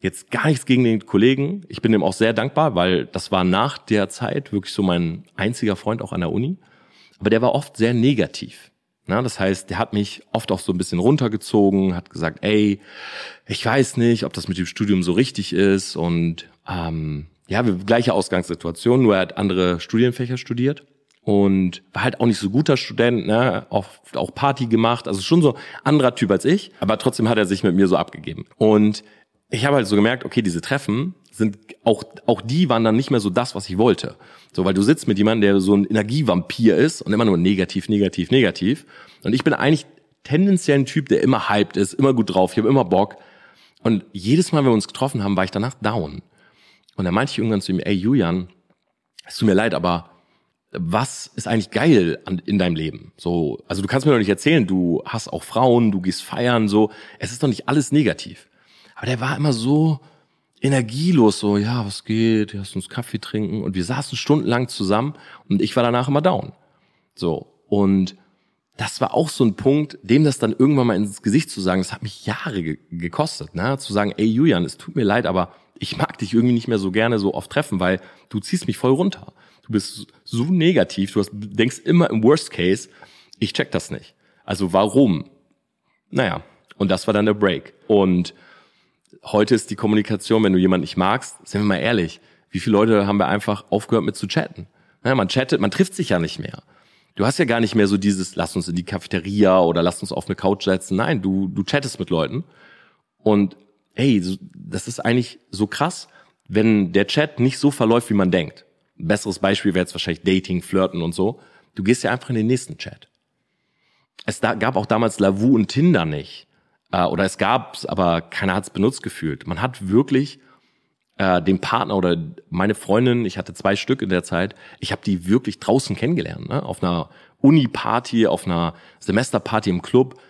Jetzt gar nichts gegen den Kollegen. Ich bin ihm auch sehr dankbar, weil das war nach der Zeit wirklich so mein einziger Freund auch an der Uni. Aber der war oft sehr negativ. Na, das heißt, der hat mich oft auch so ein bisschen runtergezogen, hat gesagt, ey, ich weiß nicht, ob das mit dem Studium so richtig ist und ähm, ja, wir gleiche Ausgangssituation, nur er hat andere Studienfächer studiert und war halt auch nicht so guter Student, ne, oft auch Party gemacht, also schon so anderer Typ als ich, aber trotzdem hat er sich mit mir so abgegeben. Und ich habe halt so gemerkt, okay, diese Treffen sind auch auch die waren dann nicht mehr so das, was ich wollte. So, weil du sitzt mit jemandem, der so ein Energievampir ist und immer nur negativ, negativ, negativ. Und ich bin eigentlich tendenziell ein Typ, der immer hyped ist, immer gut drauf, ich habe immer Bock. Und jedes Mal, wenn wir uns getroffen haben, war ich danach down. Und dann meinte ich irgendwann zu ihm, ey Julian, es tut mir leid, aber was ist eigentlich geil an, in deinem Leben? So, also du kannst mir doch nicht erzählen, du hast auch Frauen, du gehst feiern, so. Es ist doch nicht alles negativ. Aber der war immer so energielos, so, ja, was geht? Lass uns Kaffee trinken. Und wir saßen stundenlang zusammen und ich war danach immer down. So. Und das war auch so ein Punkt, dem das dann irgendwann mal ins Gesicht zu sagen, das hat mich Jahre ge gekostet, ne? Zu sagen, ey Julian, es tut mir leid, aber ich mag dich irgendwie nicht mehr so gerne so oft treffen, weil du ziehst mich voll runter. Du bist so negativ, du hast, denkst immer im Worst Case, ich check das nicht. Also warum? Naja, und das war dann der Break. Und heute ist die Kommunikation, wenn du jemanden nicht magst, sind wir mal ehrlich, wie viele Leute haben wir einfach aufgehört mit zu chatten? Ja, man chattet, man trifft sich ja nicht mehr. Du hast ja gar nicht mehr so dieses, lass uns in die Cafeteria oder lass uns auf eine Couch setzen. Nein, du, du chattest mit Leuten. Und hey, das ist eigentlich so krass, wenn der Chat nicht so verläuft, wie man denkt. Ein besseres Beispiel wäre jetzt wahrscheinlich Dating, Flirten und so. Du gehst ja einfach in den nächsten Chat. Es da, gab auch damals Lavu und Tinder nicht. Äh, oder es gab's, aber keiner hat's benutzt gefühlt. Man hat wirklich äh, den Partner oder meine Freundin, ich hatte zwei Stück in der Zeit, ich habe die wirklich draußen kennengelernt, ne? auf einer Uni-Party, auf einer Semesterparty im Club,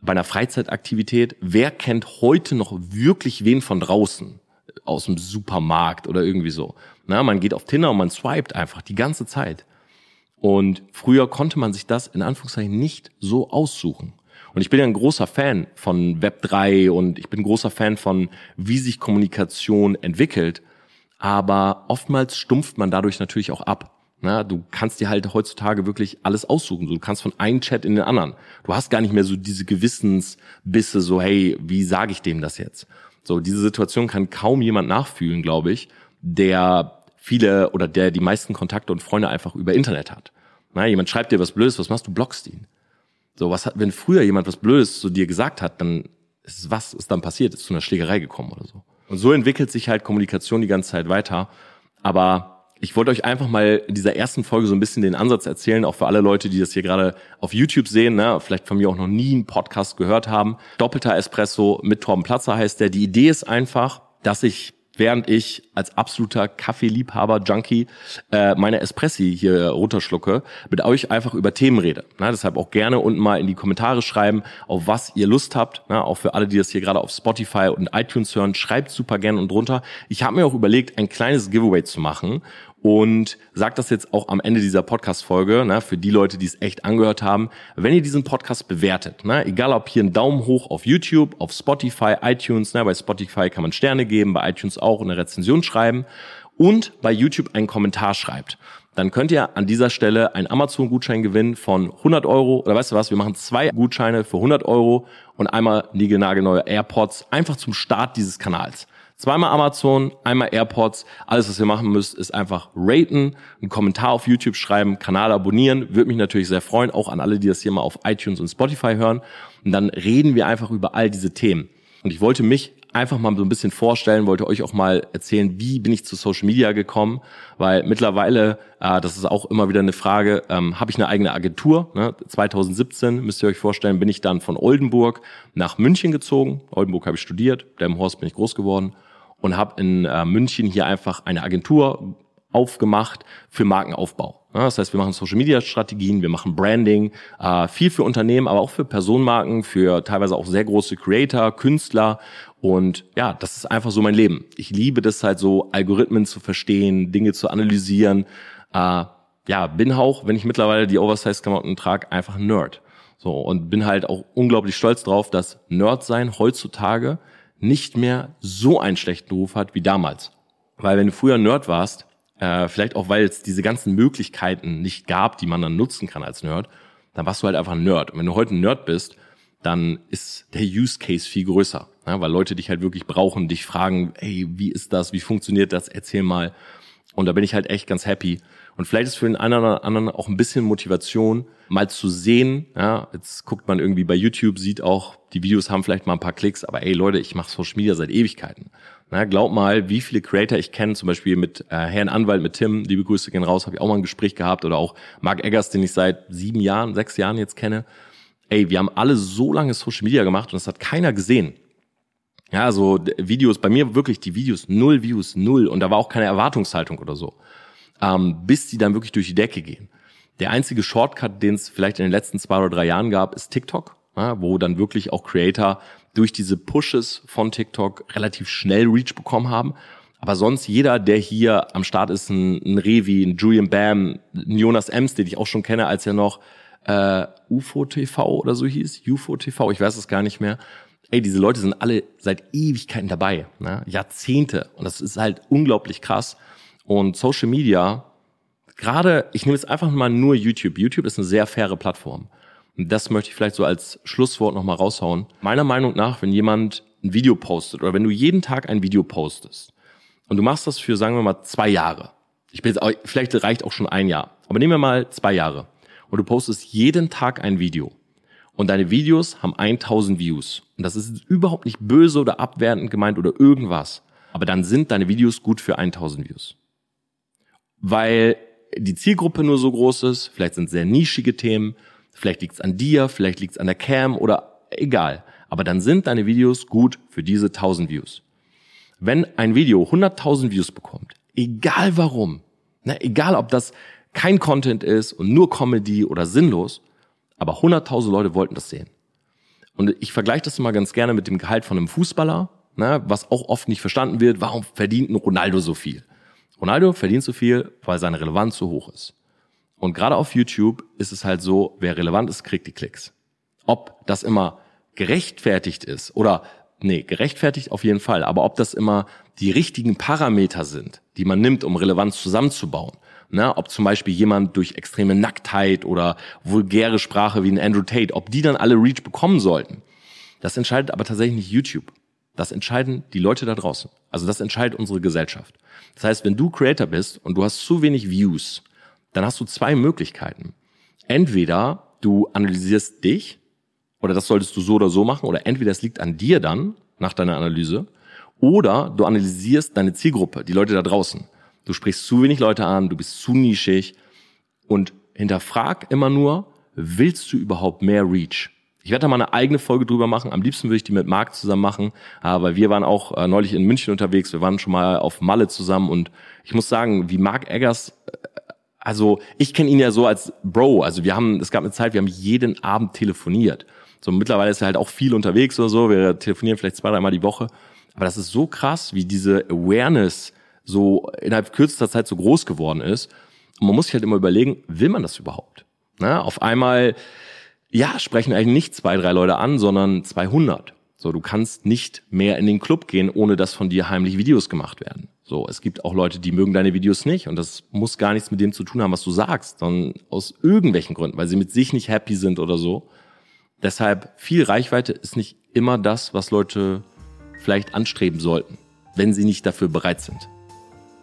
bei einer Freizeitaktivität. Wer kennt heute noch wirklich wen von draußen? Aus dem Supermarkt oder irgendwie so. Na, man geht auf Tinder und man swiped einfach die ganze Zeit. Und früher konnte man sich das in Anführungszeichen nicht so aussuchen. Und ich bin ja ein großer Fan von Web 3 und ich bin ein großer Fan von, wie sich Kommunikation entwickelt. Aber oftmals stumpft man dadurch natürlich auch ab. Na, du kannst dir halt heutzutage wirklich alles aussuchen. Du kannst von einem Chat in den anderen. Du hast gar nicht mehr so diese Gewissensbisse, so hey, wie sage ich dem das jetzt? So, diese Situation kann kaum jemand nachfühlen, glaube ich, der viele oder der die meisten Kontakte und Freunde einfach über Internet hat. Na, jemand schreibt dir was Blödes, was machst du? Blockst ihn. So, was hat, wenn früher jemand was Blödes zu dir gesagt hat, dann ist was ist dann passiert? Ist zu einer Schlägerei gekommen oder so. Und so entwickelt sich halt Kommunikation die ganze Zeit weiter. Aber ich wollte euch einfach mal in dieser ersten Folge so ein bisschen den Ansatz erzählen, auch für alle Leute, die das hier gerade auf YouTube sehen, ne, vielleicht von mir auch noch nie einen Podcast gehört haben. Doppelter Espresso mit Torben Platzer heißt der. Die Idee ist einfach, dass ich während ich als absoluter Kaffeeliebhaber, Junkie, äh, meine Espressi hier runterschlucke, mit euch einfach über Themen rede. Na, deshalb auch gerne unten mal in die Kommentare schreiben, auf was ihr Lust habt. Na, auch für alle, die das hier gerade auf Spotify und iTunes hören, schreibt super gerne und drunter. Ich habe mir auch überlegt, ein kleines Giveaway zu machen und sagt das jetzt auch am Ende dieser Podcast-Folge, ne, für die Leute, die es echt angehört haben, wenn ihr diesen Podcast bewertet, ne, egal ob hier ein Daumen hoch auf YouTube, auf Spotify, iTunes, ne, bei Spotify kann man Sterne geben, bei iTunes auch eine Rezension schreiben und bei YouTube einen Kommentar schreibt, dann könnt ihr an dieser Stelle einen Amazon-Gutschein gewinnen von 100 Euro. Oder weißt du was, wir machen zwei Gutscheine für 100 Euro und einmal niegelnagelneue AirPods einfach zum Start dieses Kanals. Zweimal Amazon, einmal AirPods. Alles, was ihr machen müsst, ist einfach raten, einen Kommentar auf YouTube schreiben, Kanal abonnieren. Würde mich natürlich sehr freuen, auch an alle, die das hier mal auf iTunes und Spotify hören. Und dann reden wir einfach über all diese Themen. Und ich wollte mich einfach mal so ein bisschen vorstellen, wollte euch auch mal erzählen, wie bin ich zu Social Media gekommen, weil mittlerweile, äh, das ist auch immer wieder eine Frage, ähm, habe ich eine eigene Agentur. Ne? 2017, müsst ihr euch vorstellen, bin ich dann von Oldenburg nach München gezogen. Oldenburg habe ich studiert, Delmenhorst bin ich groß geworden und habe in äh, München hier einfach eine Agentur aufgemacht für Markenaufbau. Ja, das heißt, wir machen Social-Media-Strategien, wir machen Branding, äh, viel für Unternehmen, aber auch für Personenmarken, für teilweise auch sehr große Creator, Künstler. Und ja, das ist einfach so mein Leben. Ich liebe das halt so, Algorithmen zu verstehen, Dinge zu analysieren. Äh, ja, bin auch, wenn ich mittlerweile die Oversize-Klamotten trage, einfach ein Nerd. So, und bin halt auch unglaublich stolz drauf, dass Nerd sein heutzutage nicht mehr so einen schlechten Ruf hat wie damals. Weil wenn du früher Nerd warst, äh, vielleicht auch weil es diese ganzen Möglichkeiten nicht gab, die man dann nutzen kann als Nerd, dann warst du halt einfach ein Nerd. Und wenn du heute ein Nerd bist, dann ist der Use Case viel größer, ja, weil Leute dich halt wirklich brauchen, dich fragen, hey, wie ist das, wie funktioniert das, erzähl mal. Und da bin ich halt echt ganz happy. Und vielleicht ist für den einen oder anderen auch ein bisschen Motivation, mal zu sehen. Ja, jetzt guckt man irgendwie bei YouTube, sieht auch, die Videos haben vielleicht mal ein paar Klicks, aber ey Leute, ich mache Social Media seit Ewigkeiten. Na, glaub mal, wie viele Creator ich kenne, zum Beispiel mit äh, Herrn Anwalt, mit Tim, liebe Grüße gehen raus, habe ich auch mal ein Gespräch gehabt, oder auch Mark Eggers, den ich seit sieben Jahren, sechs Jahren jetzt kenne. Ey, wir haben alle so lange Social Media gemacht und das hat keiner gesehen. Ja, so Videos, bei mir wirklich die Videos null Views, null und da war auch keine Erwartungshaltung oder so. Ähm, bis die dann wirklich durch die Decke gehen. Der einzige Shortcut, den es vielleicht in den letzten zwei oder drei Jahren gab, ist TikTok, ja, wo dann wirklich auch Creator durch diese Pushes von TikTok relativ schnell Reach bekommen haben. Aber sonst jeder, der hier am Start ist, ein, ein Revi, ein Julian Bam, ein Jonas Ems, den ich auch schon kenne, als er noch äh, UFO TV oder so hieß, UFO TV, ich weiß es gar nicht mehr. Ey, diese Leute sind alle seit Ewigkeiten dabei, ne? Jahrzehnte. Und das ist halt unglaublich krass. Und Social Media, gerade, ich nehme jetzt einfach mal nur YouTube. YouTube ist eine sehr faire Plattform. Und das möchte ich vielleicht so als Schlusswort nochmal raushauen. Meiner Meinung nach, wenn jemand ein Video postet oder wenn du jeden Tag ein Video postest und du machst das für, sagen wir mal, zwei Jahre. Ich bin jetzt, auch, vielleicht reicht auch schon ein Jahr. Aber nehmen wir mal zwei Jahre. Und du postest jeden Tag ein Video. Und deine Videos haben 1000 Views. Und das ist überhaupt nicht böse oder abwertend gemeint oder irgendwas. Aber dann sind deine Videos gut für 1000 Views. Weil die Zielgruppe nur so groß ist, vielleicht sind sehr nischige Themen, vielleicht liegt es an dir, vielleicht liegt es an der Cam oder egal. Aber dann sind deine Videos gut für diese 1000 Views. Wenn ein Video 100.000 Views bekommt, egal warum, ne, egal ob das kein Content ist und nur Comedy oder sinnlos, aber 100.000 Leute wollten das sehen. Und ich vergleiche das immer ganz gerne mit dem Gehalt von einem Fußballer, ne, was auch oft nicht verstanden wird. Warum verdient ein Ronaldo so viel? Ronaldo verdient so viel, weil seine Relevanz so hoch ist. Und gerade auf YouTube ist es halt so, wer relevant ist, kriegt die Klicks. Ob das immer gerechtfertigt ist oder nee, gerechtfertigt auf jeden Fall, aber ob das immer die richtigen Parameter sind, die man nimmt, um Relevanz zusammenzubauen. Ne, ob zum Beispiel jemand durch extreme Nacktheit oder vulgäre Sprache wie ein Andrew Tate, ob die dann alle Reach bekommen sollten. Das entscheidet aber tatsächlich nicht YouTube. Das entscheiden die Leute da draußen. Also das entscheidet unsere Gesellschaft. Das heißt, wenn du Creator bist und du hast zu wenig Views, dann hast du zwei Möglichkeiten. Entweder du analysierst dich, oder das solltest du so oder so machen, oder entweder es liegt an dir dann, nach deiner Analyse, oder du analysierst deine Zielgruppe, die Leute da draußen. Du sprichst zu wenig Leute an, du bist zu nischig und hinterfrag immer nur, willst du überhaupt mehr Reach? Ich werde da mal eine eigene Folge drüber machen. Am liebsten würde ich die mit Marc zusammen machen, aber wir waren auch äh, neulich in München unterwegs. Wir waren schon mal auf Malle zusammen und ich muss sagen, wie Marc Eggers, äh, also ich kenne ihn ja so als Bro. Also wir haben, es gab eine Zeit, wir haben jeden Abend telefoniert. So mittlerweile ist er halt auch viel unterwegs oder so. Wir telefonieren vielleicht zwei, dreimal die Woche. Aber das ist so krass, wie diese Awareness so innerhalb kürzester Zeit so groß geworden ist. Und man muss sich halt immer überlegen, will man das überhaupt? Na, auf einmal, ja, sprechen eigentlich nicht zwei, drei Leute an, sondern 200. So, du kannst nicht mehr in den Club gehen, ohne dass von dir heimlich Videos gemacht werden. So, es gibt auch Leute, die mögen deine Videos nicht und das muss gar nichts mit dem zu tun haben, was du sagst, sondern aus irgendwelchen Gründen, weil sie mit sich nicht happy sind oder so. Deshalb viel Reichweite ist nicht immer das, was Leute vielleicht anstreben sollten, wenn sie nicht dafür bereit sind.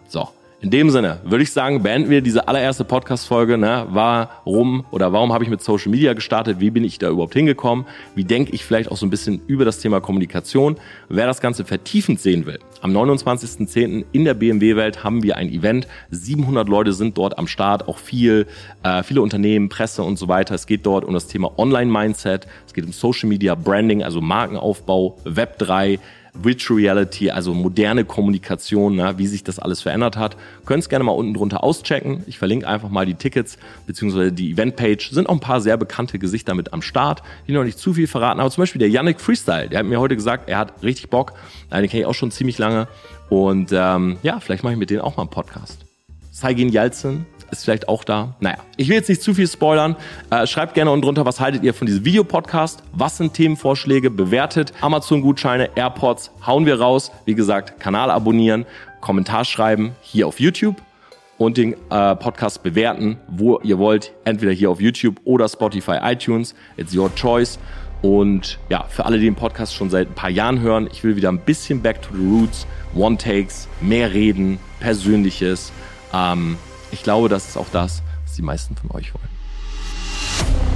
So, in dem Sinne würde ich sagen, beenden wir diese allererste Podcast-Folge. Ne? Warum oder warum habe ich mit Social Media gestartet? Wie bin ich da überhaupt hingekommen? Wie denke ich vielleicht auch so ein bisschen über das Thema Kommunikation? Wer das Ganze vertiefend sehen will, am 29.10. in der BMW-Welt haben wir ein Event. 700 Leute sind dort am Start, auch viel, äh, viele Unternehmen, Presse und so weiter. Es geht dort um das Thema Online-Mindset, es geht um Social Media Branding, also Markenaufbau, Web 3, Virtual Reality, also moderne Kommunikation, na, wie sich das alles verändert hat. Könnt es gerne mal unten drunter auschecken. Ich verlinke einfach mal die Tickets bzw. die Eventpage. Sind auch ein paar sehr bekannte Gesichter mit am Start, die noch nicht zu viel verraten. Aber zum Beispiel der Yannick Freestyle, der hat mir heute gesagt, er hat richtig Bock. Den kenne ich auch schon ziemlich lange. Und ähm, ja, vielleicht mache ich mit denen auch mal einen Podcast. Saigin Yalcin, ist vielleicht auch da. Naja, ich will jetzt nicht zu viel spoilern. Äh, schreibt gerne unten drunter, was haltet ihr von diesem Videopodcast? Was sind Themenvorschläge? Bewertet. Amazon-Gutscheine, AirPods, hauen wir raus. Wie gesagt, Kanal abonnieren, Kommentar schreiben hier auf YouTube und den äh, Podcast bewerten, wo ihr wollt. Entweder hier auf YouTube oder Spotify, iTunes. It's your choice. Und ja, für alle, die den Podcast schon seit ein paar Jahren hören, ich will wieder ein bisschen back to the roots, One Takes, mehr reden, Persönliches. Ähm, ich glaube, das ist auch das, was die meisten von euch wollen.